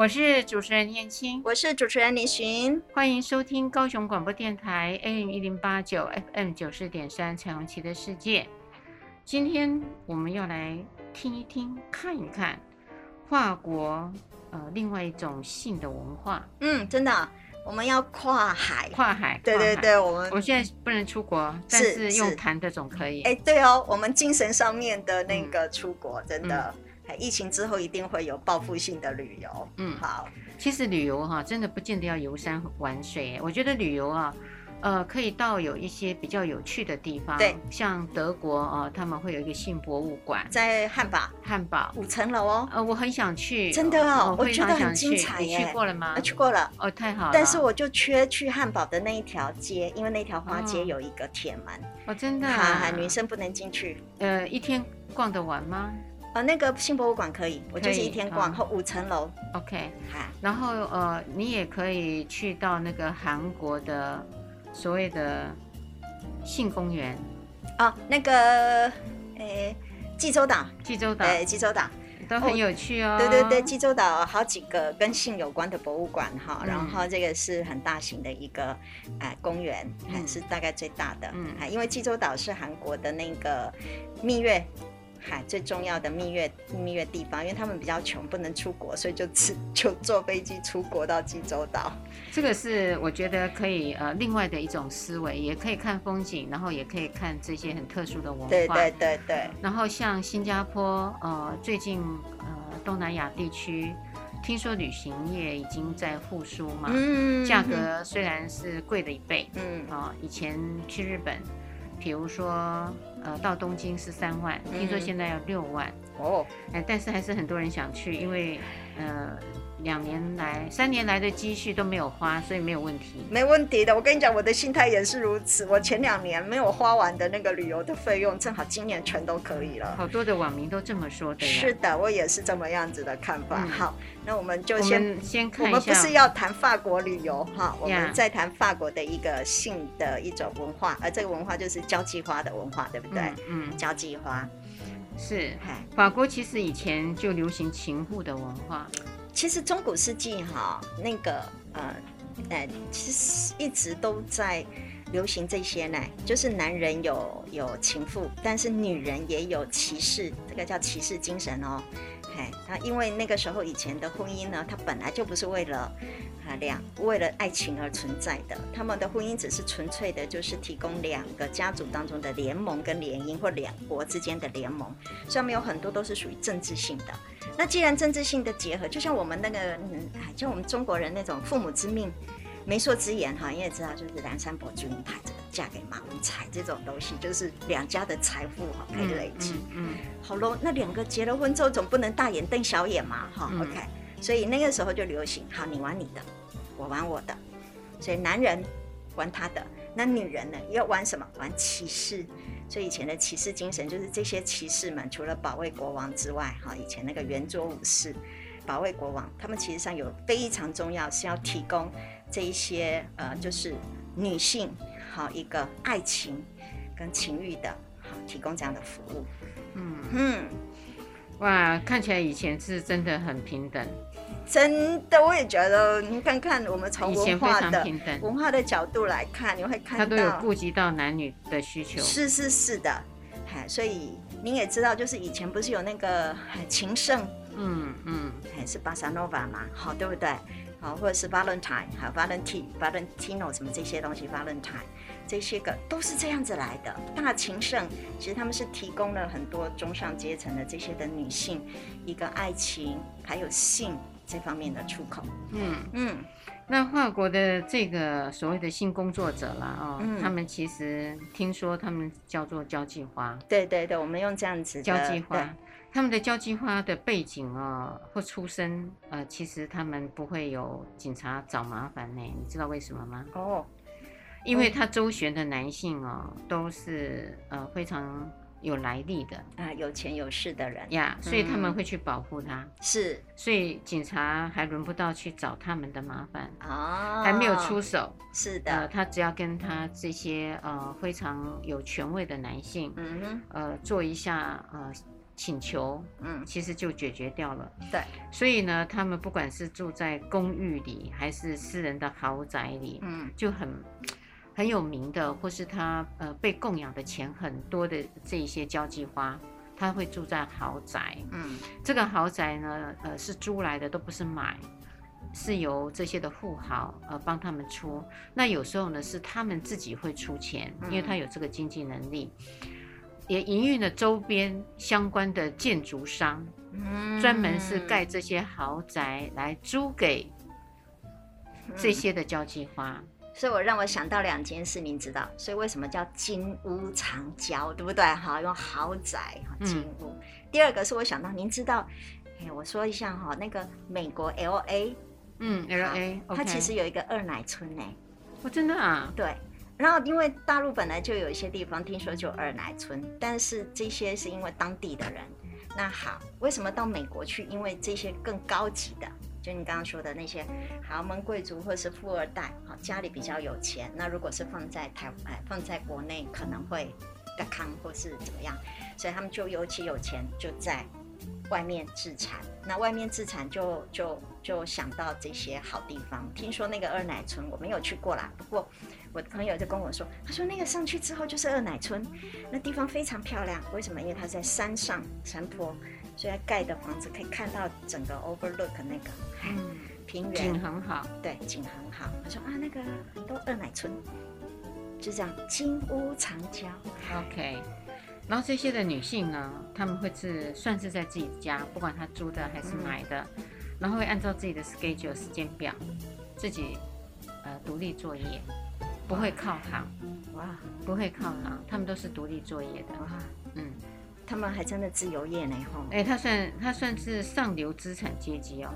我是主持人燕青，我是主持人李寻，欢迎收听高雄广播电台 AM 一零八九 FM 九四点三彩虹旗的世界。今天我们要来听一听、看一看跨国呃另外一种性的文化。嗯，真的，我们要跨海，跨海，对对对，我们我们现在不能出国，但是用谈的总可以。哎，对哦，我们精神上面的那个出国，嗯、真的。嗯疫情之后一定会有报复性的旅游。嗯，好。其实旅游哈，真的不见得要游山玩水。我觉得旅游啊，呃，可以到有一些比较有趣的地方。对，像德国啊，他们会有一个性博物馆，在汉堡。汉堡五层楼哦。呃，我很想去。真的哦，我觉得很精彩耶。你去过了吗？去过了。哦，太好了。但是我就缺去汉堡的那一条街，因为那条花街有一个铁门。哦，真的。啊，女生不能进去。呃，一天逛得完吗？呃，那个性博物馆可以，我就是一天逛，后五层楼。OK，好然后呃，你也可以去到那个韩国的所谓的性公园。哦，那个诶，济州岛，济州岛，对，济州岛都很有趣哦。对对对，济州岛好几个跟性有关的博物馆哈，然后这个是很大型的一个哎公园，还是大概最大的。嗯，因为济州岛是韩国的那个蜜月。海最重要的蜜月蜜月地方，因为他们比较穷，不能出国，所以就只就坐飞机出国到济州岛。这个是我觉得可以呃另外的一种思维，也可以看风景，然后也可以看这些很特殊的文化。对对对对。然后像新加坡，呃，最近呃东南亚地区，听说旅行业已经在复苏嘛，嗯，价格虽然是贵了一倍，嗯，啊、呃，以前去日本。比如说，呃，到东京是三万，听说现在要六万哦，哎，但是还是很多人想去，因为，呃。两年来、三年来的积蓄都没有花，所以没有问题。没问题的，我跟你讲，我的心态也是如此。我前两年没有花完的那个旅游的费用，正好今年全都可以了。好多的网民都这么说的。是的，我也是这么样子的看法。嗯、好，那我们就先们先看一下。我们不是要谈法国旅游哈，我们在谈法国的一个性的一种文化，而这个文化就是交际花的文化，对不对？嗯，嗯交际花是。法国其实以前就流行情妇的文化。其实中古世纪哈，那个呃呃，其实一直都在流行这些呢，就是男人有有情妇，但是女人也有骑士，这个叫骑士精神哦。嘿，那因为那个时候以前的婚姻呢，它本来就不是为了啊两为了爱情而存在的，他们的婚姻只是纯粹的，就是提供两个家族当中的联盟跟联姻，或两国之间的联盟，上面有很多都是属于政治性的。那既然政治性的结合，就像我们那个，嗯，就我们中国人那种父母之命、媒妁之言，哈，你也知道，就是梁山伯祝英台这个嫁给马文才这种东西，就是两家的财富哈可以累积。嗯，嗯，嗯，好喽，那两个结了婚之后，总不能大眼瞪小眼嘛，哈、嗯。OK，所以那个时候就流行，好，你玩你的，我玩我的，所以男人玩他的，那女人呢要玩什么？玩骑士。所以以前的骑士精神就是这些骑士们，除了保卫国王之外，哈，以前那个圆桌武士保卫国王，他们其实上有非常重要，是要提供这一些呃，就是女性好一个爱情跟情欲的，好提供这样的服务。嗯嗯，哇，看起来以前是真的很平等。真的，我也觉得。你看看，我们从文化的文化的角度来看，你会看到他都有顾及到男女的需求。是是是的，嗨，所以您也知道，就是以前不是有那个情圣，嗯嗯，还是巴萨诺瓦嘛，好对不对？好，或者是 Valentine，还有 Valentine、Valentino 什么这些东西，Valentine 这些个都是这样子来的。大情圣其实他们是提供了很多中上阶层的这些的女性一个爱情还有性。这方面的出口，嗯。嗯，那法国的这个所谓的性工作者啦，哦，嗯、他们其实听说他们叫做交际花，对对对，我们用这样子交际花，他们的交际花的背景啊、哦、或出身，呃，其实他们不会有警察找麻烦呢，你知道为什么吗？哦，因为他周旋的男性哦，都是呃非常有来历的啊，有钱有势的人呀，所以他们会去保护他。是，所以警察还轮不到去找他们的麻烦啊，还没有出手。是的，呃，他只要跟他这些呃非常有权威的男性，嗯哼，呃，做一下呃。请求，嗯，其实就解决掉了。对，所以呢，他们不管是住在公寓里，还是私人的豪宅里，嗯，就很很有名的，或是他呃被供养的钱很多的这一些交际花，他会住在豪宅。嗯，这个豪宅呢，呃，是租来的，都不是买，是由这些的富豪呃帮他们出。那有时候呢，是他们自己会出钱，因为他有这个经济能力。也营运了周边相关的建筑商，嗯，专门是盖这些豪宅来租给这些的交际花。所以我让我想到两件事，您知道，所以为什么叫金屋藏娇，对不对？哈，用豪宅哈金屋。嗯、第二个是我想到，您知道，哎，我说一下哈，那个美国 L A，嗯，L A，它其实有一个二奶村呢。我真的啊？对。然后，因为大陆本来就有一些地方听说就二奶村，但是这些是因为当地的人。那好，为什么到美国去？因为这些更高级的，就你刚刚说的那些豪门贵族或是富二代，好，家里比较有钱。那如果是放在台湾，放在国内可能会更康或是怎么样，所以他们就尤其有钱，就在外面置产。那外面置产就就就想到这些好地方。听说那个二奶村我没有去过啦，不过。我的朋友就跟我说，他说那个上去之后就是二奶村，那地方非常漂亮。为什么？因为它在山上山坡，所以盖的房子可以看到整个 overlook 那个，嗯，平原。景很好，对，景很好。他说啊，那个很多二奶村，就这样金屋藏娇。OK，然后这些的女性呢，她们会是算是在自己家，不管她租的还是买的，嗯、然后会按照自己的 schedule 时间表，自己呃独立作业。不会靠行，哇，不会靠行，她们都是独立作业的，哇，嗯，他们还真的自由业呢，吼，哎，他算他算是上流资产阶级哦，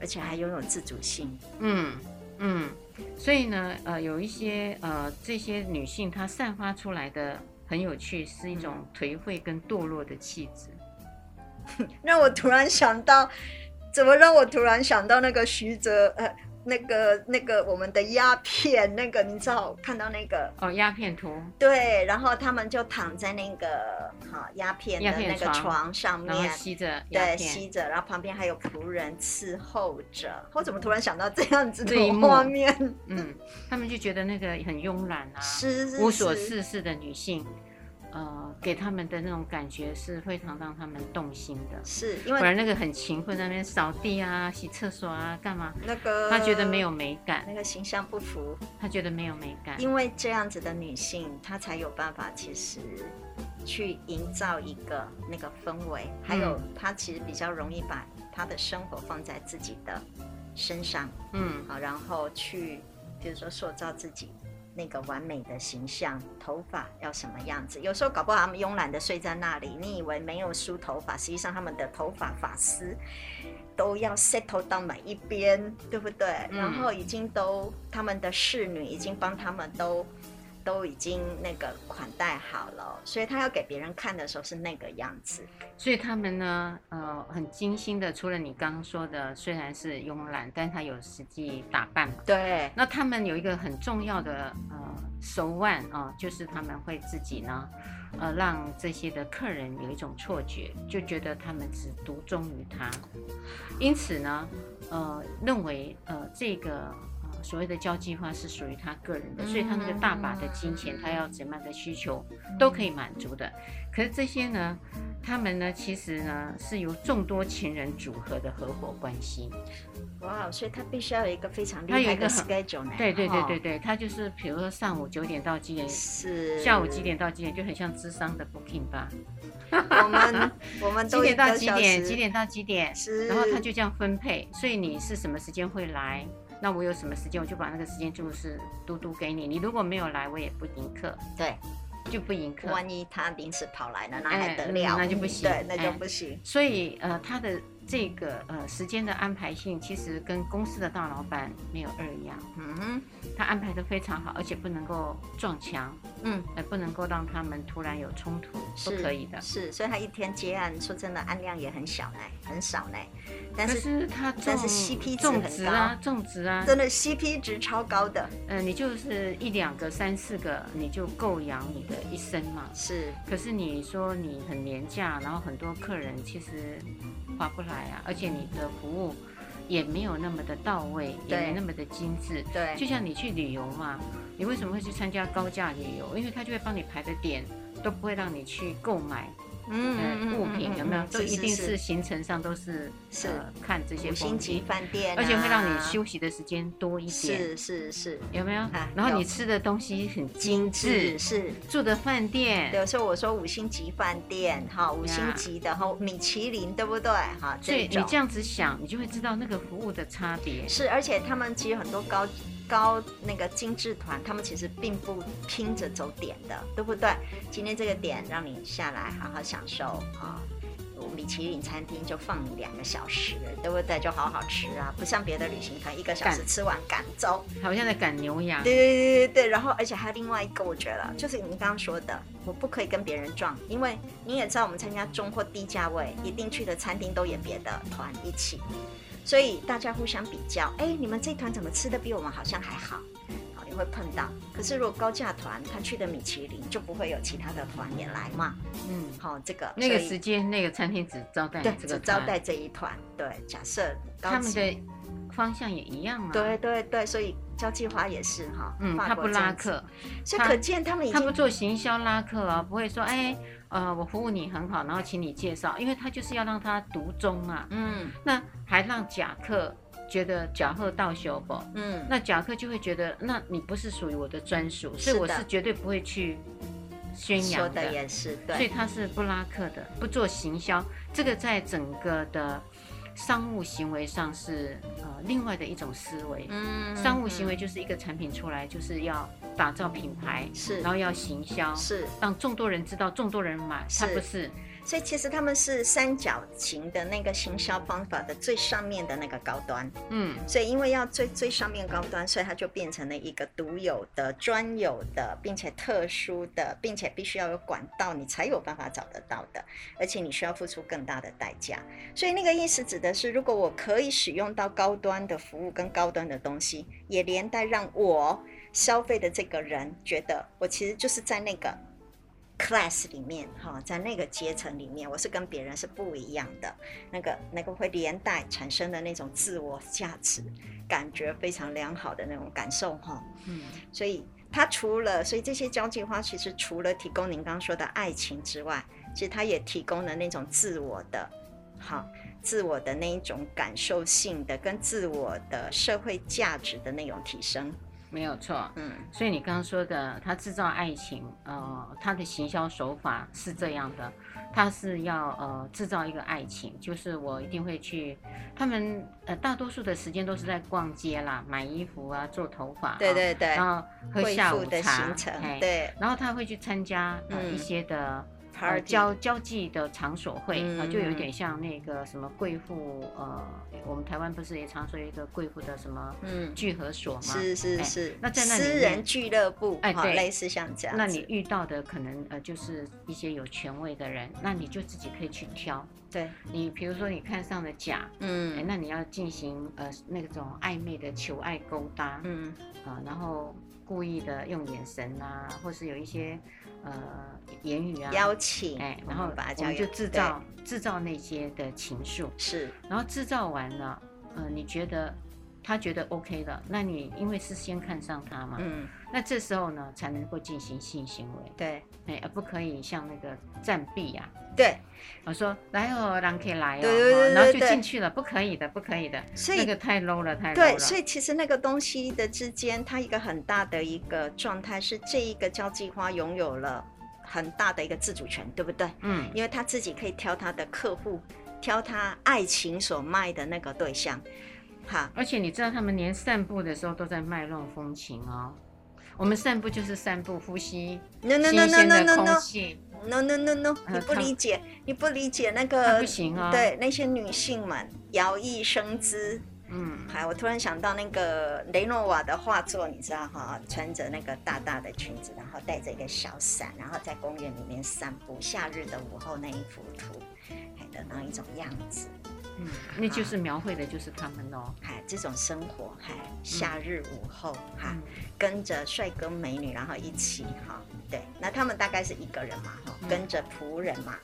而且还拥有自主性，嗯嗯，所以呢，呃，有一些呃这些女性她散发出来的很有趣，是一种颓废跟堕落的气质，让我突然想到，怎么让我突然想到那个徐哲，呃。那个那个我们的鸦片，那个你知道看到那个哦，鸦片图对，然后他们就躺在那个哈鸦片的那个床上面吸着，对吸着，然后旁边还有仆人伺候着。我怎么突然想到这样子的画面？嗯，他们就觉得那个很慵懒啊，是是是无所事事的女性。呃，给他们的那种感觉是非常让他们动心的，是因为不然那个很勤奋在那边扫地啊、洗厕所啊、干嘛？那个他觉得没有美感，那个形象不符，他觉得没有美感。因为这样子的女性，她才有办法其实去营造一个那个氛围，还有她其实比较容易把她的生活放在自己的身上，嗯，好，然后去比如说塑造自己。那个完美的形象，头发要什么样子？有时候搞不好他们慵懒的睡在那里，你以为没有梳头发，实际上他们的头发发丝都要 settle 到每一边，对不对？嗯、然后已经都他们的侍女已经帮他们都。都已经那个款待好了，所以他要给别人看的时候是那个样子。所以他们呢，呃，很精心的，除了你刚刚说的，虽然是慵懒，但他有实际打扮嘛。对。那他们有一个很重要的呃手腕啊，就是他们会自己呢，呃，让这些的客人有一种错觉，就觉得他们只独钟于他，因此呢，呃，认为呃这个。所谓的交际花是属于他个人的，所以他那个大把的金钱，他要怎么样的需求都可以满足的。可是这些呢，他们呢，其实呢是由众多情人组合的合伙关系。哇，所以他必须要有一个非常厉害的 schedule 呢。对对对对对，他就是比如说上午九点到几点，是下午几点到几点，就很像智商的 booking 吧。我们 我们几点到几点？几点到几点？是。然后他就这样分配，所以你是什么时间会来？那我有什么时间，我就把那个时间就是嘟嘟给你。你如果没有来，我也不迎客。对，就不迎客。万一他临时跑来了，那还得了？那就不行。对，那就不行。所以呃，他的这个呃时间的安排性，其实跟公司的大老板没有二样。嗯哼，他安排的非常好，而且不能够撞墙，嗯，呃，不能够让他们突然有冲突，是不可以的。是，所以他一天接案，说真的，案量也很小呢，很少呢。但是，是他但是 CP 值很高，值啊，种植啊，真的 CP 值超高的。呃，你就是一两个、三四个，你就够养你的一生嘛。是。可是你说你很廉价，然后很多客人其实划不来啊，而且你的服务也没有那么的到位，也没那么的精致。对。就像你去旅游嘛，你为什么会去参加高价旅游？因为他就会帮你排的点都不会让你去购买。嗯，物品有没有？都一定是行程上都是是看这些五星级饭店，而且会让你休息的时间多一点。是是是，有没有？然后你吃的东西很精致，是住的饭店。有时候我说五星级饭店，哈，五星级的，哈，米其林，对不对？哈，所以你这样子想，你就会知道那个服务的差别。是，而且他们其实很多高。高那个精致团，他们其实并不拼着走点的，对不对？今天这个点让你下来好好享受啊，米其林餐厅就放你两个小时，对不对？就好好吃啊，不像别的旅行团一个小时吃完赶走，好像在赶牛羊。对对对对对，然后而且还有另外一个，我觉得就是你刚刚说的，我不可以跟别人撞，因为你也知道我们参加中或低价位，一定去的餐厅都有别的团一起。所以大家互相比较，哎，你们这团怎么吃的比我们好像还好，好也会碰到。可是如果高价团他去的米其林，就不会有其他的团也来嘛。嗯，好，这个那个时间那个餐厅只招待只招待这一团。对，假设他们的方向也一样嘛。对对对，所以交际花也是哈，嗯，他不拉客，所以可见他们已经他不做行销拉客啊，不会说哎。呃，我服务你很好，然后请你介绍，因为他就是要让他独钟啊。嗯，那还让甲客觉得甲贺到修不？嗯，那甲客就会觉得，那你不是属于我的专属，所以我是绝对不会去宣扬的。说的也是，对。所以他是不拉客的，不做行销。这个在整个的。商务行为上是呃另外的一种思维，嗯，商务行为就是一个产品出来就是要打造品牌，是，然后要行销，是，让众多人知道，众多人买，它不是。所以其实他们是三角形的那个行销方法的最上面的那个高端，嗯，所以因为要最最上面高端，所以它就变成了一个独有的、专有的，并且特殊的，并且必须要有管道，你才有办法找得到的，而且你需要付出更大的代价。所以那个意思指的是，如果我可以使用到高端的服务跟高端的东西，也连带让我消费的这个人觉得，我其实就是在那个。class 里面哈，在那个阶层里面，我是跟别人是不一样的，那个那个会连带产生的那种自我价值感觉非常良好的那种感受哈，嗯，所以它除了，所以这些交际花其实除了提供您刚刚说的爱情之外，其实它也提供了那种自我的，好，自我的那一种感受性的跟自我的社会价值的那种提升。没有错，嗯，所以你刚刚说的，他制造爱情，呃，他的行销手法是这样的，他是要呃制造一个爱情，就是我一定会去，他们呃大多数的时间都是在逛街啦，买衣服啊，做头发，对对对，然后喝下午茶，的行程，对，然后他会去参加呃一些的。呃，交交际的场所会啊，就有点像那个什么贵妇，呃，我们台湾不是也常说一个贵妇的什么聚合所吗？是是是。那在那里，私人俱乐部，哎，对，类似像这样。那你遇到的可能呃，就是一些有权威的人，那你就自己可以去挑。对，你比如说你看上了甲，嗯，那你要进行呃那种暧昧的求爱勾搭，嗯，啊，然后故意的用眼神啊，或是有一些。呃，言语啊，邀请，哎，然后把我们就制造制造那些的情愫，是，然后制造完了，呃，你觉得他觉得 OK 了，那你因为是先看上他嘛，嗯，那这时候呢才能够进行性行为，对，哎，而不可以像那个暂避呀，对，我说来哦，让可以来哦，然后就进去了，不可以的，不可以的，所以那个太 low 了，太 low 了，对，所以其实那个东西的之间，它一个很大的一个状态是这一个交际花拥有了很大的一个自主权，对不对？嗯，因为他自己可以挑他的客户，挑他爱情所卖的那个对象。好，而且你知道，他们连散步的时候都在卖弄风情哦。我们散步就是散步，呼吸新鲜的空气。No no no no，你不理解，你不理解那个不行啊。对那些女性们摇曳生姿。嗯，还我突然想到那个雷诺瓦的画作，你知道哈，穿着那个大大的裙子，然后带着一个小伞，然后在公园里面散步，夏日的午后那一幅图，还的那一种样子。嗯，那就是描绘的就是他们哦，哎，这种生活，嗨，夏日午后，哈，跟着帅哥美女，然后一起哈，对，那他们大概是一个人嘛，哈，跟着仆人嘛，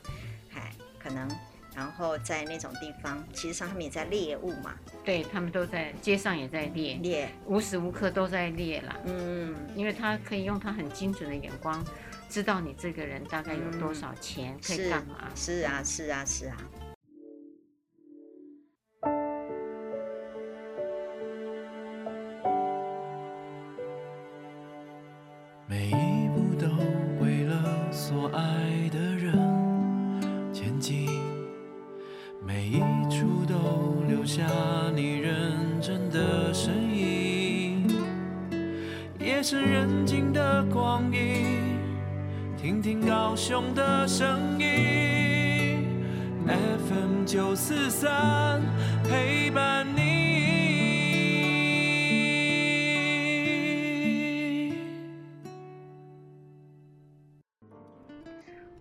嗨，可能，然后在那种地方，其实上他们也在猎物嘛，对，他们都在街上也在猎猎，无时无刻都在猎啦，嗯，因为他可以用他很精准的眼光，知道你这个人大概有多少钱，可以干嘛？是啊，是啊，是啊。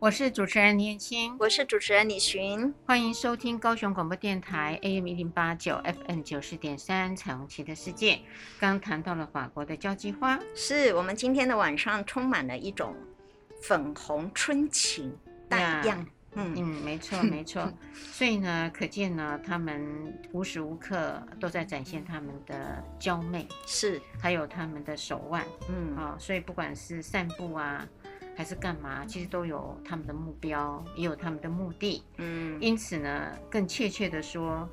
我是主持人年轻，我是主持人李寻，欢迎收听高雄广播电台 AM 一零八九 FM 九十点三彩虹旗的世界。刚谈到了法国的交际花，是我们今天的晚上充满了一种粉红春情荡漾。嗯嗯，没错没错。所以呢，可见呢，他们无时无刻都在展现他们的娇媚，是还有他们的手腕。嗯啊，所以不管是散步啊。还是干嘛？其实都有他们的目标，也有他们的目的。嗯，因此呢，更确切的说，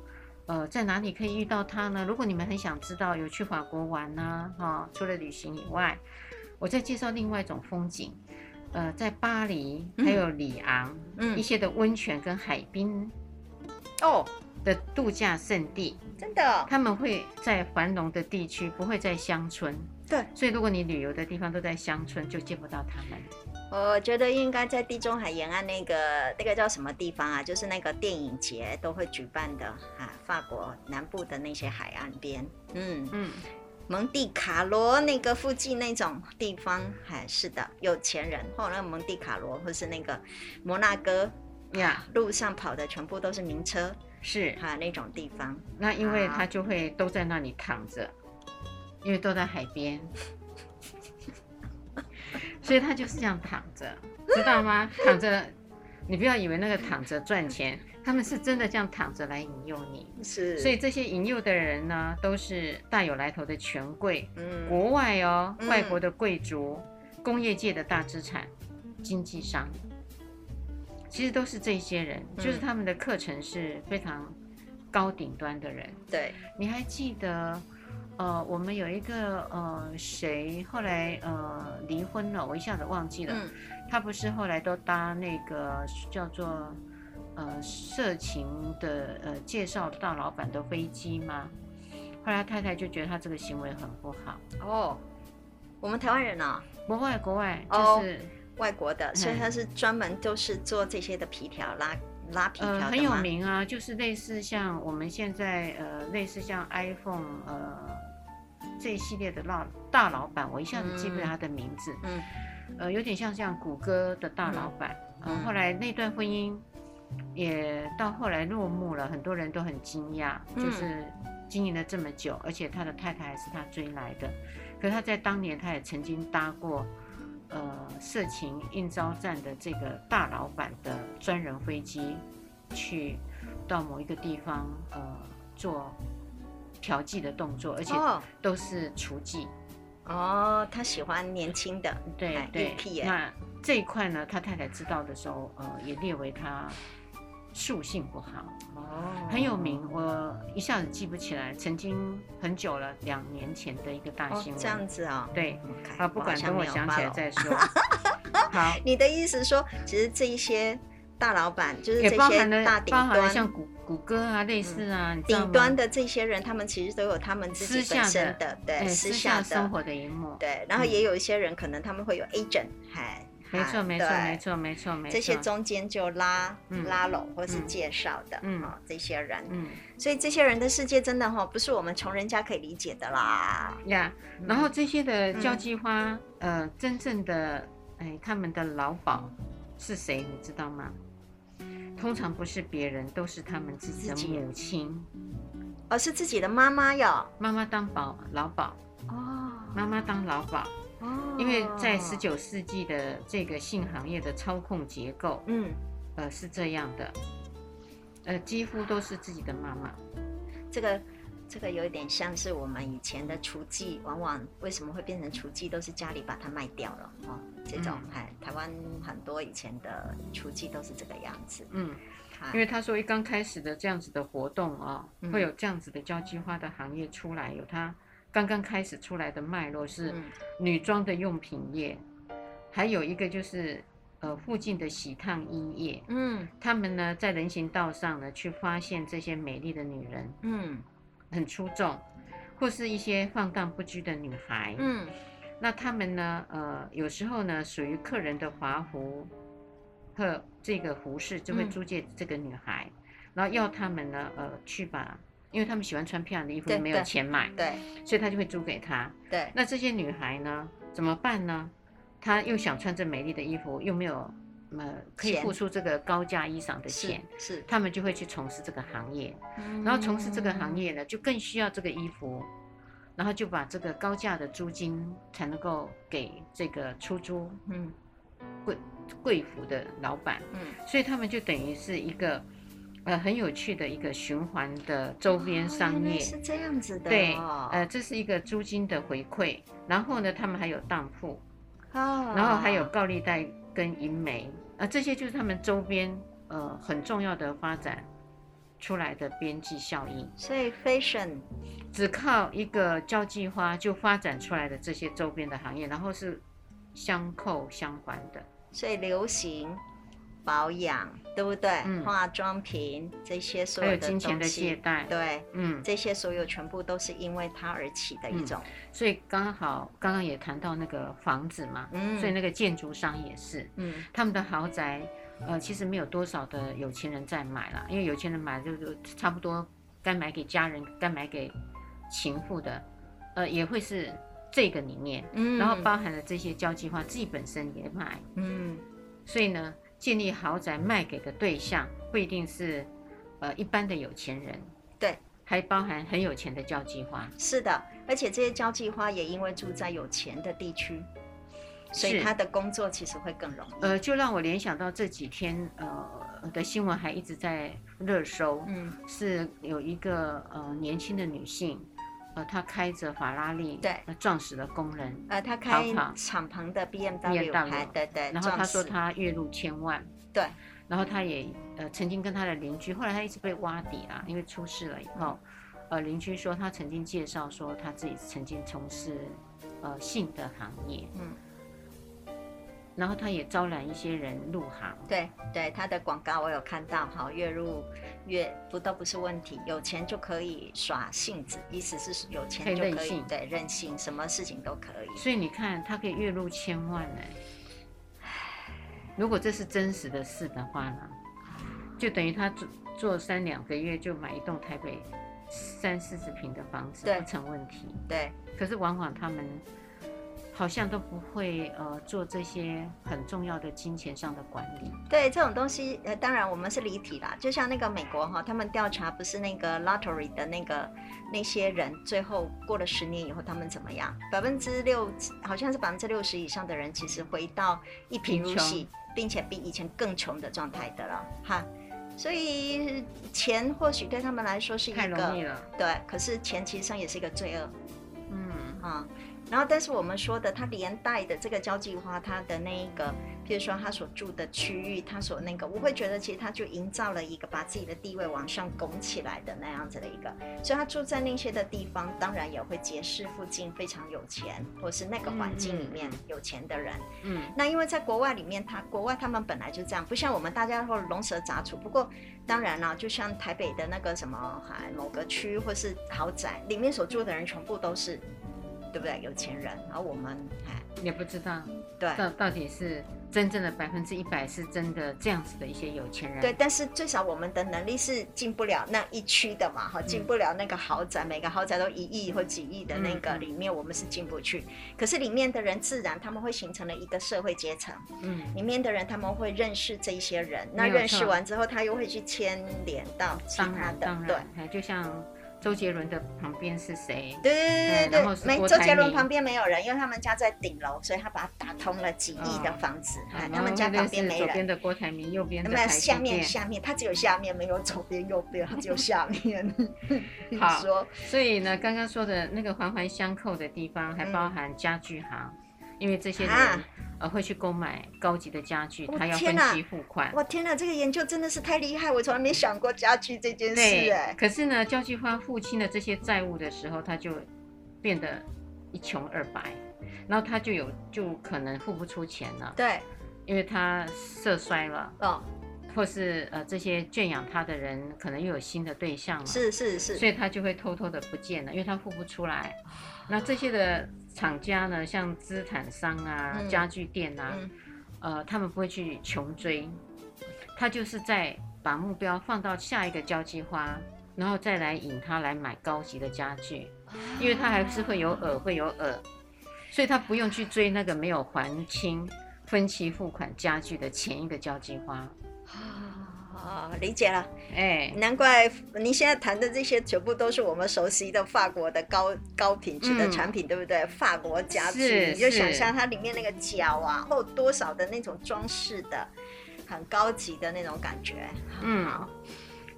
呃，在哪里可以遇到他呢？如果你们很想知道，有去法国玩呢，哈、哦，除了旅行以外，我再介绍另外一种风景。呃，在巴黎还有里昂，嗯，一些的温泉跟海滨哦的度假胜地，真的，他们会在繁荣的地区，不会在乡村。对，所以如果你旅游的地方都在乡村，就见不到他们。我觉得应该在地中海沿岸那个那个叫什么地方啊？就是那个电影节都会举办的啊，法国南部的那些海岸边，嗯嗯，蒙地卡罗那个附近那种地方，还是的，有钱人或那个蒙地卡罗，或是那个摩纳哥呀，路上跑的全部都是名车，是哈那种地方。那因为他就会都在那里躺着，因为都在海边。所以他就是这样躺着，知道吗？躺着，你不要以为那个躺着赚钱，他们是真的这样躺着来引诱你。是，所以这些引诱的人呢，都是大有来头的权贵，嗯，国外哦，外国的贵族，嗯、工业界的大资产，经济商，其实都是这些人，就是他们的课程是非常高顶端的人。对，你还记得？呃，我们有一个呃谁后来呃离婚了，我一下子忘记了。嗯、他不是后来都搭那个叫做呃色情的呃介绍大老板的飞机吗？后来太太就觉得他这个行为很不好。哦，我们台湾人啊？国外国外就是、哦、外国的，所以他是专门就是做这些的皮条拉拉皮条的、呃、很有名啊，就是类似像我们现在呃类似像 iPhone 呃。这一系列的老大老板，我一下子记不得他的名字。嗯，呃，有点像像谷歌的大老板。嗯，后来那段婚姻也到后来落幕了，很多人都很惊讶，就是经营了这么久，而且他的太太还是他追来的。可他在当年，他也曾经搭过呃色情应招站的这个大老板的专人飞机，去到某一个地方呃做。调剂的动作，而且都是厨妓。哦，他喜欢年轻的，对对。那这一块呢，他太太知道的时候，呃，也列为他素性不好。哦，很有名，我一下子记不起来，曾经很久了，两年前的一个大新闻。这样子啊？对，啊，不管，等我想起来再说。好，你的意思说，其实这一些。大老板就是这些大顶端，像谷谷歌啊，类似啊，顶端的这些人，他们其实都有他们自己本身的，对，私下的生活的一幕。对，然后也有一些人可能他们会有 agent，哎没错没错没错没错没错，这些中间就拉、嗯、拉拢或是介绍的，嗯、哦，这些人，嗯，所以这些人的世界真的哈、哦，不是我们穷人家可以理解的啦。呀、yeah, 嗯，然后这些的交际花，嗯、呃，真正的哎，他们的老鸨是谁？你知道吗？通常不是别人，都是他们自己的母亲，而、哦、是自己的妈妈哟。妈妈当保老鸨哦，妈妈当老鸨哦，因为在十九世纪的这个性行业的操控结构，嗯，呃，是这样的，呃，几乎都是自己的妈妈。这个这个有一点像是我们以前的厨妓，往往为什么会变成厨妓，都是家里把它卖掉了哦。这种哎、嗯，台湾很多以前的厨妓都是这个样子。嗯，因为他说一刚开始的这样子的活动啊、哦，会有这样子的交际花的行业出来，有它刚刚开始出来的脉络是女装的用品业，还有一个就是呃附近的洗烫衣业。嗯，他们呢在人行道上呢去发现这些美丽的女人，嗯，很出众，或是一些放荡不羁的女孩，嗯。那他们呢？呃，有时候呢，属于客人的华服和这个服饰就会租借这个女孩，嗯，然后要他们呢，呃，去把，因为他们喜欢穿漂亮的衣服，没有钱买，对，所以他就会租给她。对，那这些女孩呢，怎么办呢？她又想穿这美丽的衣服，又没有呃可以付出这个高价衣裳的钱，是，是，他们就会去从事这个行业，嗯，然后从事这个行业呢，就更需要这个衣服。然后就把这个高价的租金才能够给这个出租，嗯，贵贵服的老板，嗯，所以他们就等于是一个，呃，很有趣的一个循环的周边商业，是这样子的，对，呃，这是一个租金的回馈。然后呢，他们还有当铺，哦，然后还有高利贷跟银媒，啊，这些就是他们周边呃很重要的发展。出来的边际效应，所以 fashion 只靠一个交际花就发展出来的这些周边的行业，然后是相扣相关的。所以流行、保养，对不对？嗯、化妆品这些所有的金钱的借贷，对，嗯，这些所有全部都是因为它而起的一种。嗯、所以刚好刚刚也谈到那个房子嘛，嗯，所以那个建筑商也是，嗯，他们的豪宅。呃，其实没有多少的有钱人在买了，因为有钱人买就就差不多该买给家人、该买给情妇的，呃，也会是这个里面，嗯，然后包含了这些交际花自己本身也买，嗯，所以呢，建立豪宅卖给的对象不一定是呃一般的有钱人，对，还包含很有钱的交际花，是的，而且这些交际花也因为住在有钱的地区。所以他的工作其实会更容易。呃，就让我联想到这几天呃的新闻还一直在热搜，嗯，是有一个呃年轻的女性，呃，她开着法拉利，对，撞死了工人，呃，他开敞篷的 BMW 牌，对对，然后他说他月入千万，对，然后他也呃曾经跟他的邻居，后来他一直被挖底了，因为出事了以后，呃，邻居说他曾经介绍说他自己曾经从事呃性的行业，嗯。然后他也招揽一些人入行，对对，他的广告我有看到，哈，月入月不都不是问题，有钱就可以耍性子，意思是有钱就可以，对，任性，什么事情都可以。所以你看，他可以月入千万呢。如果这是真实的事的话呢，就等于他做做三两个月就买一栋台北三四十平的房子，不成问题。对，可是往往他们。好像都不会呃做这些很重要的金钱上的管理。对这种东西，呃，当然我们是离题啦。就像那个美国哈，他们调查不是那个 lottery 的那个那些人，最后过了十年以后他们怎么样？百分之六，好像是百分之六十以上的人其实回到一贫如洗，并且比以前更穷的状态的了哈。所以钱或许对他们来说是一个对，可是钱其实上也是一个罪恶。嗯啊。然后，但是我们说的，它连带的这个交际花，它的那一个，譬如说他所住的区域，他所那个，我会觉得其实他就营造了一个把自己的地位往上拱起来的那样子的一个，所以他住在那些的地方，当然也会结识附近非常有钱，或是那个环境里面有钱的人。嗯，那因为在国外里面，他国外他们本来就这样，不像我们大家或龙蛇杂处。不过当然了，就像台北的那个什么，还某个区或是豪宅里面所住的人全部都是。对不对？有钱人，而我们哎也不知道，对，到到底是。真正的百分之一百是真的这样子的一些有钱人，对，但是最少我们的能力是进不了那一区的嘛，哈，进不了那个豪宅，嗯、每个豪宅都一亿或几亿的那个里面，我们是进不去。嗯、可是里面的人自然他们会形成了一个社会阶层，嗯，里面的人他们会认识这一些人，那认识完之后，他又会去牵连到其他的，对，就像。周杰伦的旁边是谁？对对对对对，没周杰伦旁边没有人，因为他们家在顶楼，所以他把它打通了几亿的房子。哎，他们家旁边没人。左边的郭台铭，右边的没有下面下面，他只有下面，没有左边右边，他只有下面。好，所以呢，刚刚说的那个环环相扣的地方，还包含家具行，因为这些人。呃，会去购买高级的家具，他要分期付款。我天哪，这个研究真的是太厉害，我从来没想过家具这件事哎。可是呢，交际花付清了这些债务的时候，他就变得一穷二白，然后他就有就可能付不出钱了。对，因为他色衰了，哦，或是呃这些圈养他的人可能又有新的对象了，是是是，所以他就会偷偷的不见了，因为他付不出来。那这些的。厂家呢，像资产商啊、嗯、家具店啊，嗯、呃，他们不会去穷追，他就是在把目标放到下一个交际花，然后再来引他来买高级的家具，因为他还是会有耳，会有耳，所以他不用去追那个没有还清分期付款家具的前一个交际花。哦，理解了，哎，难怪你现在谈的这些全部都是我们熟悉的法国的高高品质的产品，嗯、对不对？法国家具，你就想象它里面那个角啊，或多少的那种装饰的，很高级的那种感觉。嗯，好。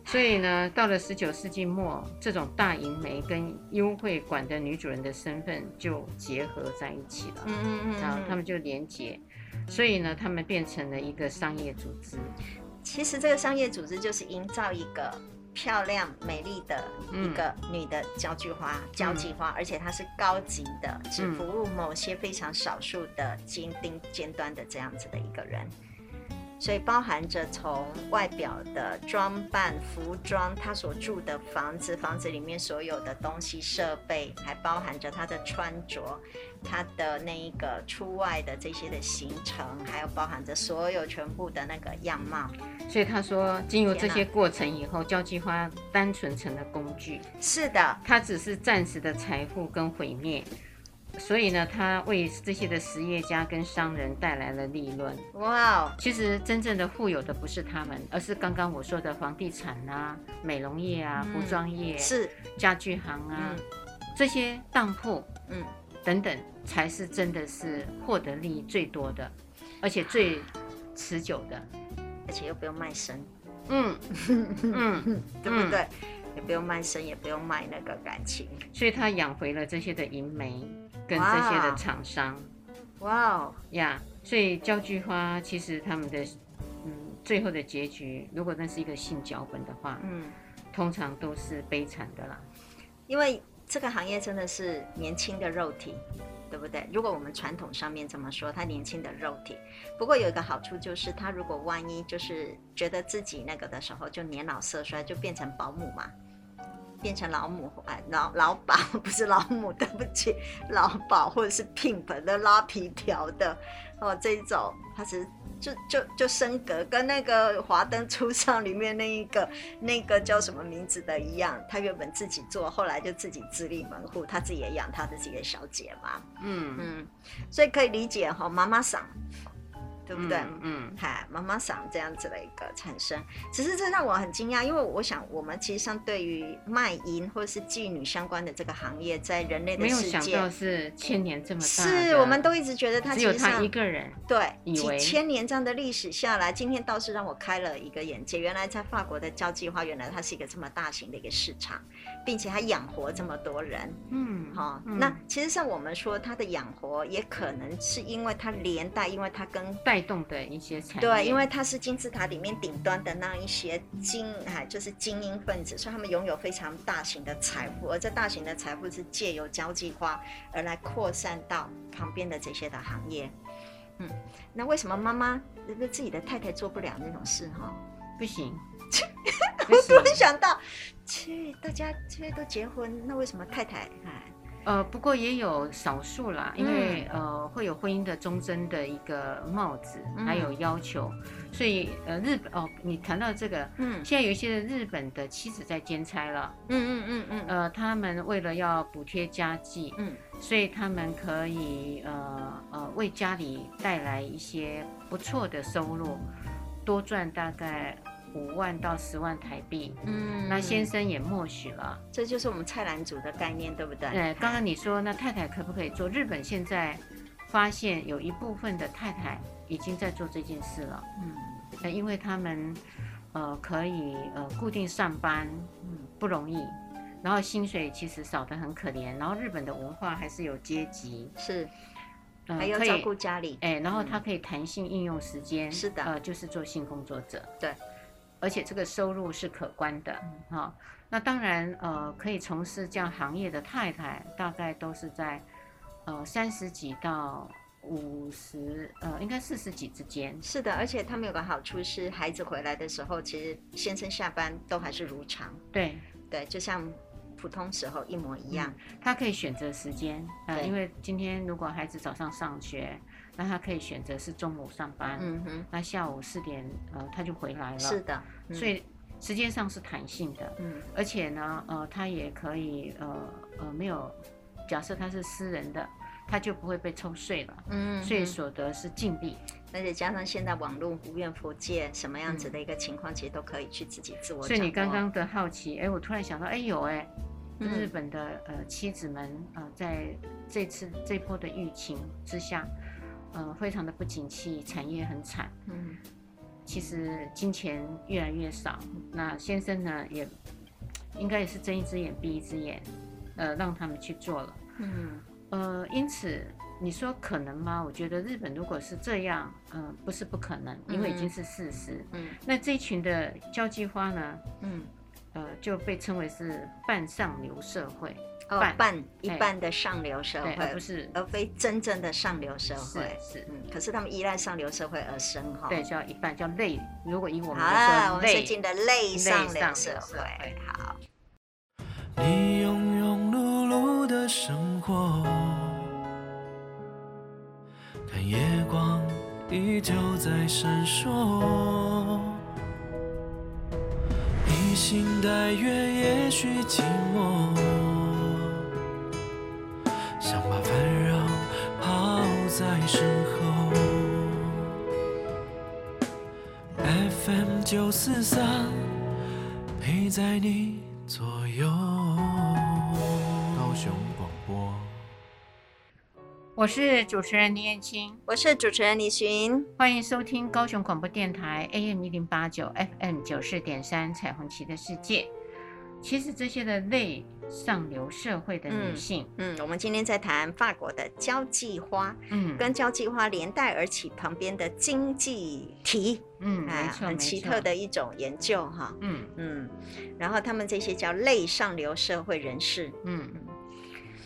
所以呢，到了十九世纪末，这种大银梅跟优惠馆的女主人的身份就结合在一起了。嗯嗯嗯，然后他们就连结，所以呢，他们变成了一个商业组织。其实这个商业组织就是营造一个漂亮美丽的一个女的交际花，嗯、交际花，而且它是高级的，只服务某些非常少数的精英尖端的这样子的一个人。所以包含着从外表的装扮、服装，他所住的房子，房子里面所有的东西设备，还包含着他的穿着，他的那一个出外的这些的行程，还有包含着所有全部的那个样貌。所以他说，经由这些过程以后，交际花单纯成了工具。是的，它只是暂时的财富跟毁灭。所以呢，他为这些的实业家跟商人带来了利润。哇其实真正的富有的不是他们，而是刚刚我说的房地产啊、美容业啊、服装业、是家具行啊、嗯、这些当铺，嗯，等等，才是真的是获得利益最多的，而且最持久的，而且又不用卖身，嗯 嗯，对不对？也不用卖身，也不用卖那个感情，所以他养回了这些的银媒。跟这些的厂商，哇哦呀，所以焦菊花其实他们的嗯最后的结局，如果那是一个性脚本的话，嗯，通常都是悲惨的啦。因为这个行业真的是年轻的肉体，对不对？如果我们传统上面这么说，他年轻的肉体。不过有一个好处就是，他如果万一就是觉得自己那个的时候，就年老色衰，就变成保姆嘛。变成老母哎，老老鴇 不是老母，对不起，老鸨或者是 pimp 的拉皮条的哦，这一种它是就就就升格，跟那个华灯初上里面那一个那个叫什么名字的一样，他原本自己做，后来就自己自立门户，他自己也养他的几个小姐嘛，嗯嗯，所以可以理解哈，妈妈桑。对不对？嗯，哈、嗯，妈妈桑这样子的一个产生，只是这让我很惊讶，因为我想我们其实上对于卖淫或者是妓女相关的这个行业，在人类的世界，没有想到是千年这么大，是我们都一直觉得他只有他一个人，对，几千年这样的历史下来，今天倒是让我开了一个眼界，原来在法国的交际花，原来它是一个这么大型的一个市场，并且它养活这么多人，嗯，好、哦，嗯、那其实像我们说它的养活，也可能是因为它连带，因为它跟带动的一些产业，对，因为它是金字塔里面顶端的那一些精，哎，就是精英分子，所以他们拥有非常大型的财富，而这大型的财富是借由交际花而来扩散到旁边的这些的行业。嗯，那为什么妈妈那个自己的太太做不了那种事哈？不行，我突然想到，去大家现在都结婚，那为什么太太哎？呃，不过也有少数啦，因为、嗯、呃会有婚姻的忠贞的一个帽子，还有要求，嗯、所以呃日本哦，你谈到这个，嗯，现在有一些日本的妻子在兼差了，嗯嗯嗯嗯，呃，他们为了要补贴家计，嗯，所以他们可以呃呃为家里带来一些不错的收入，多赚大概。五万到十万台币，嗯，那先生也默许了，这就是我们菜篮族的概念，对不对？对，刚刚你说那太太可不可以做？日本现在发现有一部分的太太已经在做这件事了，嗯，因为他们呃可以呃固定上班，嗯，不容易，然后薪水其实少得很可怜，然后日本的文化还是有阶级，是，呃、还要照顾家里，哎，然后他可以弹性应用时间，是的，呃，就是做性工作者，对。而且这个收入是可观的，哈。那当然，呃，可以从事这样行业的太太，大概都是在，呃，三十几到五十，呃，应该四十几之间。是的，而且他们有个好处是，孩子回来的时候，其实先生下班都还是如常。对，对，就像普通时候一模一样。嗯、他可以选择时间，呃，因为今天如果孩子早上上学。那他可以选择是中午上班，嗯哼，那下午四点呃他就回来了，是的，嗯、所以时间上是弹性的，嗯，而且呢呃他也可以呃呃没有，假设他是私人的，他就不会被抽税了，嗯，所以所得是净利，而且加上现在网络无远弗届，什么样子的一个情况，其实都可以去自己自我。所以你刚刚的好奇，哎，我突然想到，哎有哎，日本的呃妻子们呃在这次这波的疫情之下。呃，非常的不景气，产业很惨。嗯，其实金钱越来越少。那先生呢，也应该也是睁一只眼闭一只眼，呃，让他们去做了。嗯，呃，因此你说可能吗？我觉得日本如果是这样，嗯、呃，不是不可能，因为已经是事实。嗯，那这一群的交际花呢？嗯，呃，就被称为是半上流社会。哦，半一半的上流社会，不是，而非真正的上流社会。是，是嗯，可是他们依赖上流社会而生哈。对，叫一半，叫类。如果以我们好了，我们最近的类上流社会。好。你庸庸碌碌的生活，看夜光依旧在闪烁，披星戴月，也许寂寞。在身后，FM 九四三陪在你左右。高雄广播，我是主持人李燕青，我是主持人李寻，欢迎收听高雄广播电台 AM 一零八九 FM 九四点三彩虹旗的世界。其实这些的类上流社会的女性，嗯，嗯，我们今天在谈法国的交际花，嗯，跟交际花连带而起旁边的经济体，嗯，哎、没错，很奇特的一种研究哈，嗯。嗯，然后他们这些叫类上流社会人士，嗯嗯，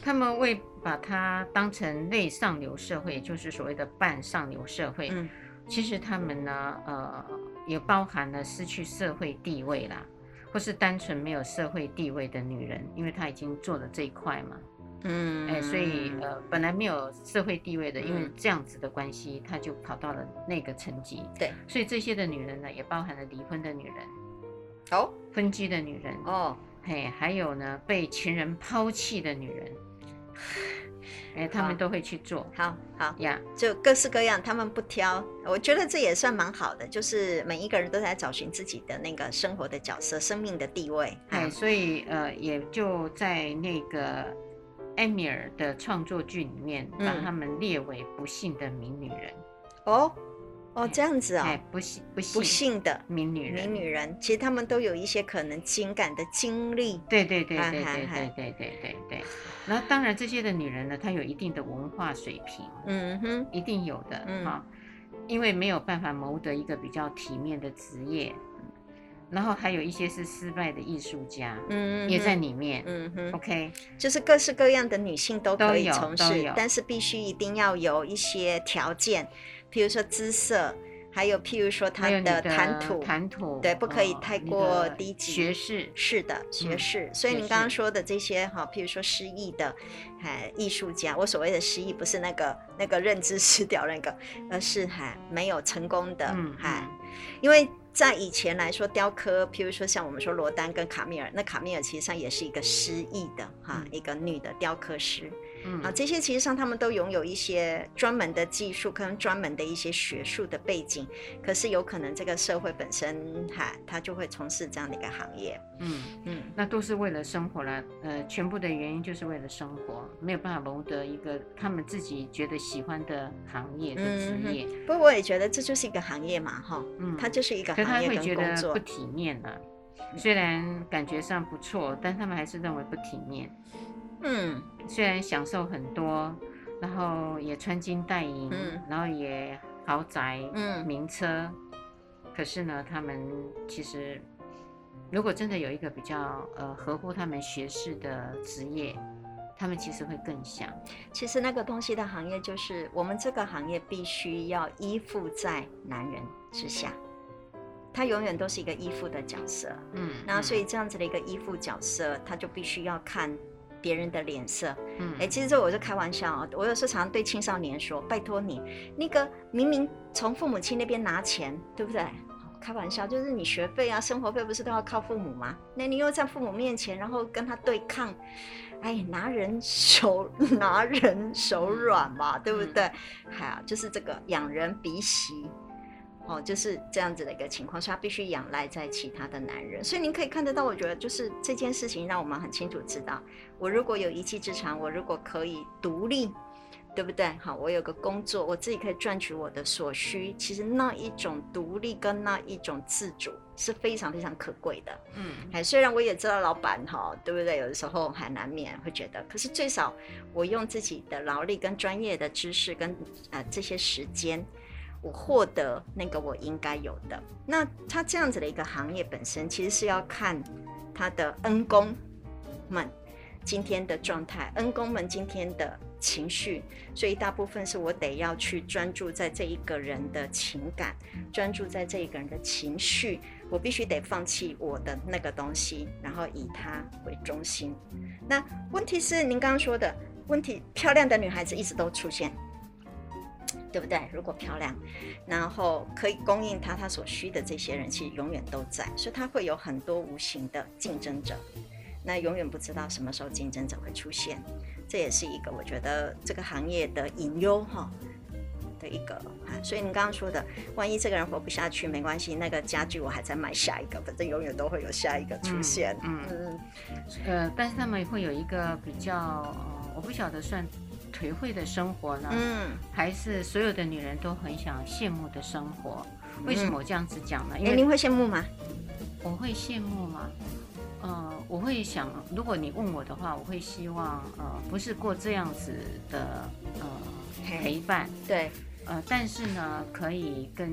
他们为把它当成类上流社会，也就是所谓的半上流社会，嗯，其实他们呢，呃，也包含了失去社会地位啦。或是单纯没有社会地位的女人，因为她已经做了这一块嘛，嗯，哎，所以呃，本来没有社会地位的，因为这样子的关系，她就跑到了那个层级。对，所以这些的女人呢，也包含了离婚的女人，哦，分居的女人，哦，嘿，还有呢，被情人抛弃的女人。哎，他们都会去做，好好呀.就各式各样，他们不挑。我觉得这也算蛮好的，就是每一个人都在找寻自己的那个生活的角色、生命的地位。哎，所以呃，也就在那个艾米尔的创作剧里面，把他们列为不幸的名女人。嗯、哦。哦，这样子啊、不幸不幸。不幸的名女人，名女人，其实他们都有一些可能情感的经历。对对对对对对对对对对。然后当然这些的女人呢，她有一定的文化水平，嗯哼，一定有的哈、嗯。哦，因为没有办法谋得一个比较体面的职业。然后还有一些是失败的艺术家，嗯，也在里面，嗯哼，OK，就是各式各样的女性都可以从事，但是必须一定要有一些条件。比如说姿色，还有譬如说他的谈吐，谈吐对，不可以太过低级。学士是的，学士。所以您刚刚说的这些哈，譬如说失意的，哎，艺术家，我所谓的失意不是那个那个认知失掉那个，而是还没有成功的，哎，因为在以前来说，雕刻，譬如说像我们说罗丹跟卡米尔，那卡米尔其实上也是一个失意的哈，一个女的雕刻师。嗯、啊，这些其实上他们都拥有一些专门的技术，可能专门的一些学术的背景，可是有可能这个社会本身哈，他就会从事这样的一个行业。嗯嗯，那都是为了生活了，呃，全部的原因就是为了生活，没有办法谋得一个他们自己觉得喜欢的行业的职业。不过我也觉得这就是一个行业嘛，哈，嗯，它就是一个行业跟工作。不体面了，虽然感觉上不错，但他们还是认为不体面。嗯，虽然享受很多，然后也穿金戴银，嗯、然后也豪宅、嗯、名车，可是呢，他们其实如果真的有一个比较呃合乎他们学识的职业，他们其实会更想。其实那个东西的行业就是我们这个行业必须要依附在男人之下，他永远都是一个依附的角色。嗯，那所以这样子的一个依附角色，他就必须要看。别人的脸色，嗯，哎、欸，其实这我就开玩笑啊。我有时候常常对青少年说：“拜托你，那个明明从父母亲那边拿钱，对不对？开玩笑，就是你学费啊、生活费不是都要靠父母吗？那你又在父母面前，然后跟他对抗，哎，拿人手 拿人手软嘛，对不对？还有、嗯、就是这个养人鼻息。”哦，就是这样子的一个情况，所以他必须仰赖在其他的男人。所以您可以看得到，我觉得就是这件事情让我们很清楚知道，我如果有一技之长，我如果可以独立，对不对？好，我有个工作，我自己可以赚取我的所需。其实那一种独立跟那一种自主是非常非常可贵的。嗯，哎，虽然我也知道老板哈，对不对？有的时候还难免会觉得，可是最少我用自己的劳力跟专业的知识跟呃这些时间。我获得那个我应该有的，那他这样子的一个行业本身，其实是要看他的恩公们今天的状态，恩公们今天的情绪，所以大部分是我得要去专注在这一个人的情感，专注在这一个人的情绪，我必须得放弃我的那个东西，然后以他为中心。那问题是您刚刚说的问题，漂亮的女孩子一直都出现。对不对？如果漂亮，然后可以供应他他所需的这些人，其实永远都在，所以他会有很多无形的竞争者，那永远不知道什么时候竞争者会出现，这也是一个我觉得这个行业的隐忧哈的一个啊。所以你刚刚说的，万一这个人活不下去，没关系，那个家具我还在买下一个，反正永远都会有下一个出现。嗯嗯，呃，但是他们会有一个比较，呃，我不晓得算。颓废的生活呢？嗯，还是所有的女人都很想羡慕的生活？为什么我这样子讲呢？因为您会羡慕吗？我会羡慕吗？呃，我会想，如果你问我的话，我会希望呃，不是过这样子的呃陪伴，对，呃，但是呢，可以跟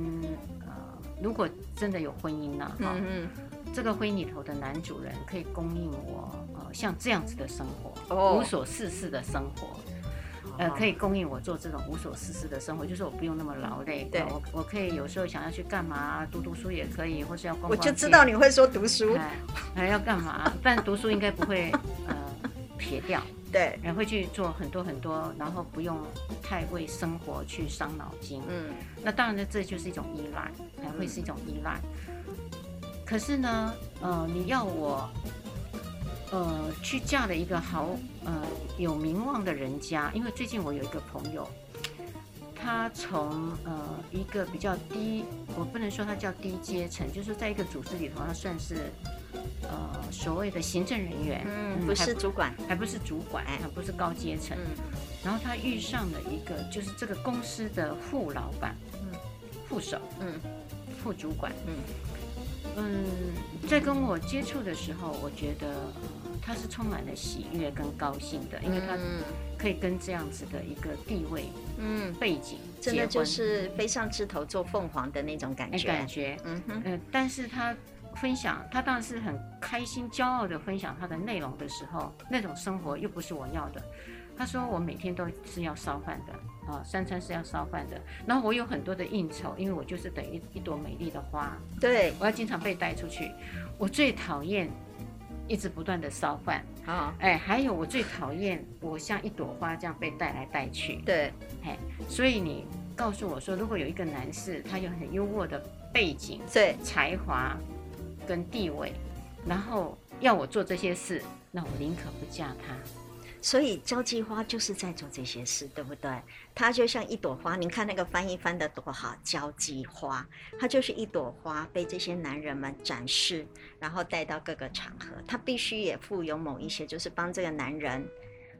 呃，如果真的有婚姻呢，哈，嗯，这个婚姻里头的男主人可以供应我呃像这样子的生活，哦，无所事事的生活。呃，可以供应我做这种无所事事的生活，就是我不用那么劳累。对，我我可以有时候想要去干嘛，读读书也可以，或是要逛逛。我就知道你会说读书，还、哎、要干嘛？但读书应该不会呃撇掉。对，然后会去做很多很多，然后不用太为生活去伤脑筋。嗯，那当然呢，这就是一种依赖，还会是一种依赖。嗯、可是呢，呃，你要我。呃，去嫁了一个好呃有名望的人家，因为最近我有一个朋友，他从呃一个比较低，我不能说他叫低阶层，就是在一个组织里头，他算是呃所谓的行政人员，嗯，不是主管，还不是主管，还不是高阶层。嗯，然后他遇上了一个就是这个公司的副老板，嗯，副手，嗯，副主管，嗯。嗯，在跟我接触的时候，我觉得他是充满了喜悦跟高兴的，因为他可以跟这样子的一个地位、嗯。背景，真的就是飞上枝头做凤凰的那种感觉。感觉，嗯哼，嗯，但是他分享，他当然是很开心、骄傲的分享他的内容的时候，那种生活又不是我要的。他说我每天都是要烧饭的啊，三餐是要烧饭的。然后我有很多的应酬，因为我就是等于一朵美丽的花，对，我要经常被带出去。我最讨厌一直不断的烧饭啊，哎，还有我最讨厌我像一朵花这样被带来带去。对，哎，所以你告诉我说，如果有一个男士，他有很优渥的背景、对，才华跟地位，然后要我做这些事，那我宁可不嫁他。所以交际花就是在做这些事，对不对？它就像一朵花，你看那个翻译翻得多好，交际花，它就是一朵花被这些男人们展示，然后带到各个场合。它必须也附有某一些，就是帮这个男人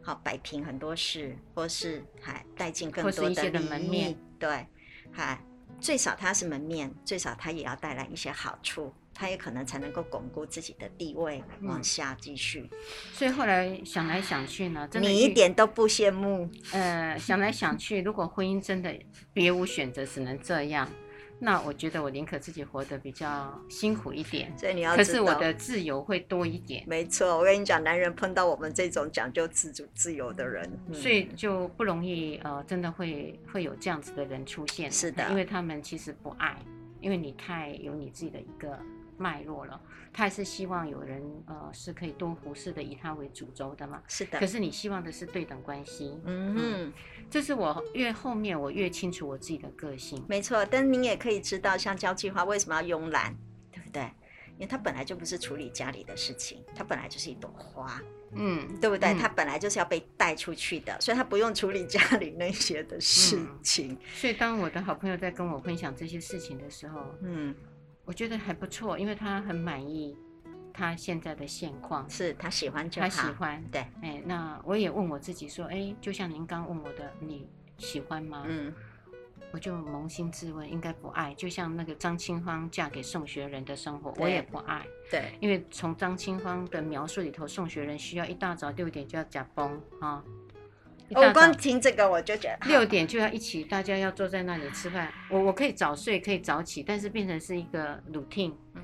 好摆平很多事，或是还带进更多的，的门面。对，还最少它是门面，最少它也要带来一些好处。他也可能才能够巩固自己的地位，往下继续。嗯。所以后来想来想去呢，真的你一点都不羡慕。呃，想来想去，如果婚姻真的别无选择，只能这样，那我觉得我宁可自己活得比较辛苦一点。所以你要，可是我的自由会多一点。没错，我跟你讲，男人碰到我们这种讲究自主自由的人，嗯，所以就不容易呃，真的会会有这样子的人出现。是的，因为他们其实不爱，因为你太有你自己的一个。脉络了，他还是希望有人呃是可以多服侍的，以他为主轴的嘛。是的。可是你希望的是对等关系。嗯哼嗯，这是我越后面我越清楚我自己的个性。没错，但您也可以知道，像交际花为什么要慵懒，对不对？因为他本来就不是处理家里的事情，他本来就是一朵花，嗯，对不对？他、嗯、本来就是要被带出去的，所以他不用处理家里那些的事情。嗯、所以当我的好朋友在跟我分享这些事情的时候，嗯。我觉得还不错，因为他很满意他现在的现况，是他喜欢就好。他喜欢，对，哎，那我也问我自己说，哎，就像您刚问我的，你喜欢吗？嗯，我就扪心自问，应该不爱。就像那个张清芳嫁给宋学仁的生活，我也不爱。对，因为从张清芳的描述里头，宋学仁需要一大早六点就要假崩啊。我光听这个我就觉得六点就要一起，大家要坐在那里吃饭。我我可以早睡，可以早起，但是变成是一个 routine。嗯，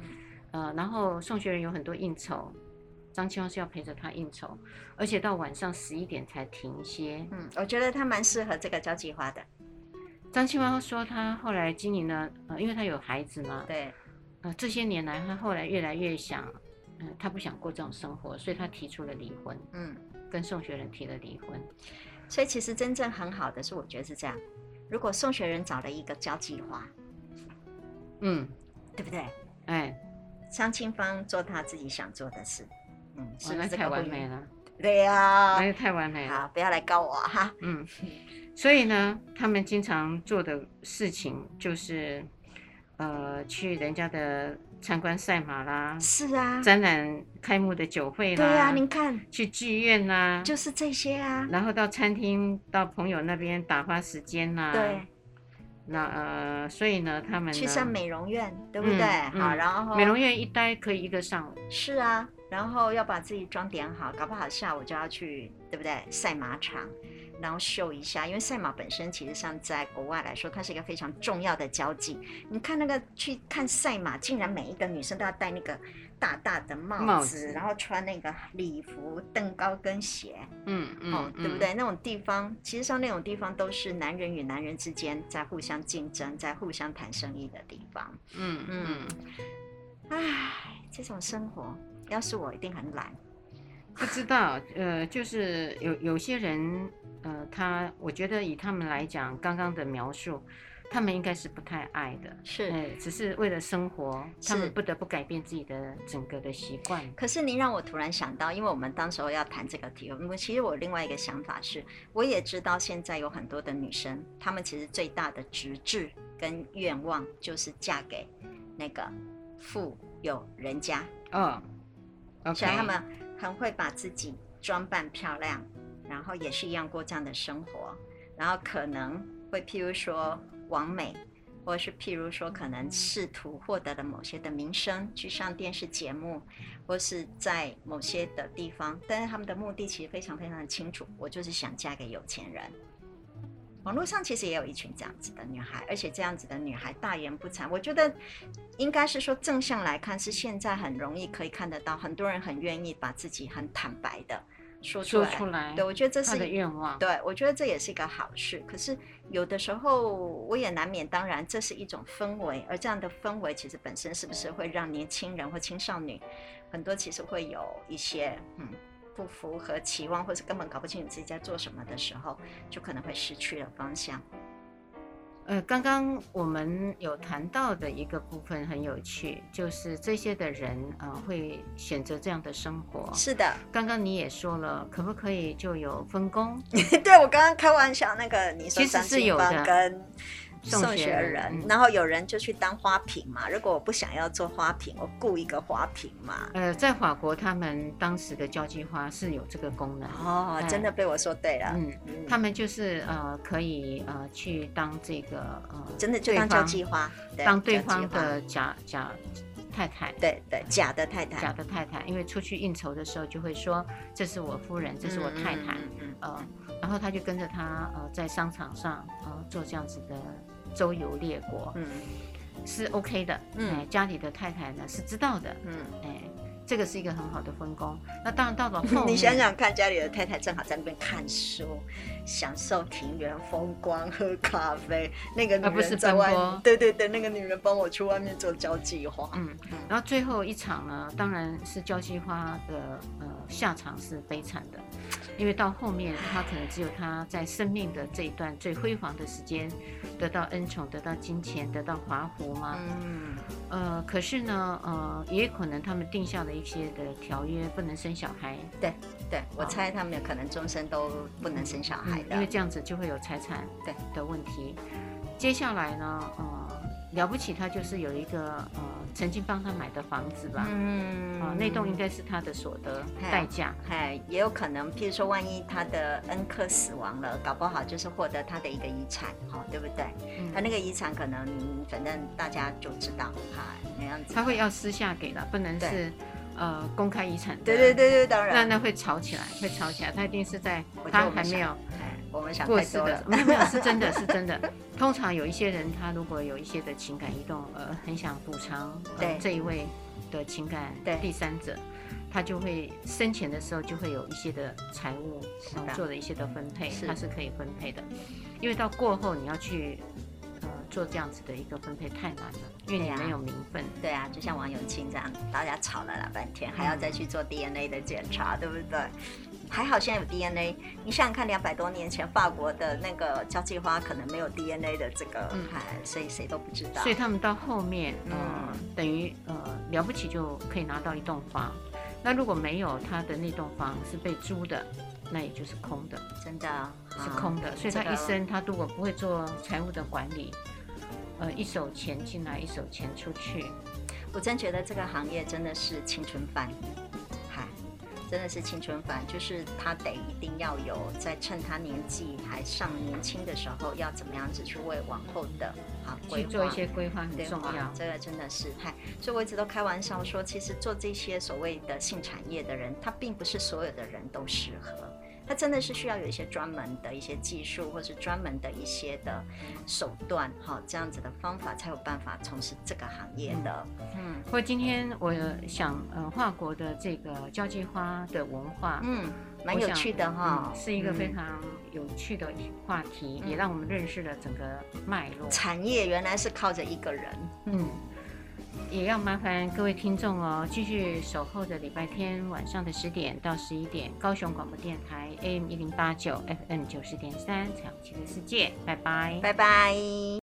呃，然后宋学仁有很多应酬，张清芳是要陪着他应酬，而且到晚上十一点才停歇。嗯，我觉得他蛮适合这个交际花的。张清芳说他后来经营了，呃，因为他有孩子嘛。对。呃，这些年来他后来越来越想，嗯、呃，他不想过这种生活，所以他提出了离婚。嗯，跟宋学仁提了离婚。所以其实真正很好的是，我觉得是这样。如果宋学仁找了一个交际花，嗯，对不对？哎，张清芳做他自己想做的事，嗯，是不是太完美了？对呀、啊，那太完美了。好，不要来告我哈。嗯，所以呢，他们经常做的事情就是，呃，去人家的。参观赛马啦，是啊，展览开幕的酒会啦，对啊，您看，去剧院啦，就是这些啊，然后到餐厅，到朋友那边打发时间呐，对，那呃，所以呢，他们去上美容院，对不对？嗯、好，然后美容院一待可以一个上午，是啊，然后要把自己装点好，搞不好下午就要去，对不对？赛马场。然后秀一下，因为赛马本身其实上在国外来说，它是一个非常重要的交际。你看那个去看赛马，竟然每一个女生都要戴那个大大的帽子，帽子然后穿那个礼服、蹬高跟鞋，嗯嗯，哦，对不对？那种地方，其实上那种地方都是男人与男人之间在互相竞争、在互相谈生意的地方。嗯嗯，唉，这种生活要是我，一定很懒。不知道，呃，就是有有些人。呃，他我觉得以他们来讲，刚刚的描述，他们应该是不太爱的，是，呃，只是为了生活，他们不得不改变自己的整个的习惯。可是您让我突然想到，因为我们当时候要谈这个题目，其实我另外一个想法是，我也知道现在有很多的女生，她们其实最大的职志跟愿望就是嫁给那个富有人家，嗯以他们很会把自己装扮漂亮。然后也是一样过这样的生活，然后可能会譬如说完美，或是譬如说可能试图获得了某些的名声，去上电视节目，或是在某些的地方，但是他们的目的其实非常非常的清楚，我就是想嫁给有钱人。网络上其实也有一群这样子的女孩，而且这样子的女孩大言不惭。我觉得应该是说正向来看，是现在很容易可以看得到，很多人很愿意把自己很坦白的。说出来。说出来，对，我觉得这是愿望。对，我觉得这也是一个好事。可是有的时候我也难免，当然这是一种氛围，而这样的氛围其实本身是不是会让年轻人或青少年很多其实会有一些嗯不符合期望，或是根本搞不清楚自己在做什么的时候，就可能会失去了方向。呃，刚刚我们有谈到的一个部分很有趣，就是这些的人呃会选择这样的生活。是的，刚刚你也说了，可不可以就有分工？对，我刚刚开玩笑，那个你说其实是有的跟。送学人，然后有人就去当花瓶嘛。如果我不想要做花瓶，我雇一个花瓶嘛。呃，在法国，他们当时的交际花是有这个功能。哦，真的被我说对了。嗯，他们就是呃，可以呃去当这个呃，真的就当交际花，当对方的假假太太。对对，假的太太，假的太太，因为出去应酬的时候就会说，这是我夫人，这是我太太。嗯呃，然后他就跟着他呃在商场上呃做这样子的。周游列国，嗯，是 OK 的，嗯、哎，家里的太太呢是知道的，嗯，哎，这个是一个很好的分工。那当然到了后，你想想看，家里的太太正好在那边看书，享受庭园风光，喝咖啡，那个女人在外面，对对对，那个女人帮我去外面做交际花，嗯，嗯，然后最后一场呢，当然是交际花的呃下场是悲惨的。因为到后面，他可能只有他在生命的这一段最辉煌的时间，得到恩宠，得到金钱，得到华服嘛。嗯。呃，可是呢，呃，也可能他们定下了一些的条约，不能生小孩。对，对，我猜他们有可能终身都不能生小孩的，嗯，因为这样子就会有财产对的问题。接下来呢，呃。了不起，他就是有一个呃，曾经帮他买的房子吧，嗯，啊，那栋应该是他的所得代价，哎，也有可能，譬如说，万一他的恩客死亡了，搞不好就是获得他的一个遗产，哈，对不对？嗯、他那个遗产可能，反正大家就知道，哈，那样子，他会要私下给的，不能是呃公开遗产，对对对对，当然，那那会吵起来，会吵起来，他一定是在他还没有。我们想过世的，没有没有，是真的 是真的。通常有一些人，他如果有一些的情感移动，呃，很想补偿呃这一位的情感第三者，他就会生前的时候就会有一些的财务做的一些的分配，他是可以分配的。因为到过后你要去呃做这样子的一个分配太难了，因为你没有名分。对啊，就像王永庆这样，大家吵了老半天，还要再去做 DNA 的检查，对不对？还好现在有 DNA，你想想看，两百多年前法国的那个交际花可能没有 DNA 的这个，嗯，所以谁都不知道。所以他们到后面，呃，嗯、等于呃了不起就可以拿到一栋房。那如果没有他的那栋房是被租的，那也就是空的，真的是空的。所以他一生他如果不会做财务的管理，呃，一手钱进来，一手钱出去，我真觉得这个行业真的是青春饭。真的是青春饭，就是他得一定要有在趁他年纪还尚年轻的时候，要怎么样子去为往后的啊去做一些规划很重要。这个真的是嗨，所以我一直都开玩笑说，其实做这些所谓的性产业的人，他并不是所有的人都适合。他真的是需要有一些专门的一些技术，或是专门的一些的手段，哈，这样子的方法才有办法从事这个行业的。嗯，不过今天我想，呃，华国的这个交际花的文化，嗯，蛮有趣的哈，是一个非常有趣的话题，也让我们认识了整个脉络。产业原来是靠着一个人，嗯。也要麻烦各位听众哦，继续守候着礼拜天晚上的十点到十一点，高雄广播电台 AM 一零八九 FM 九十点三，彩虹旗的世界，拜拜，拜拜。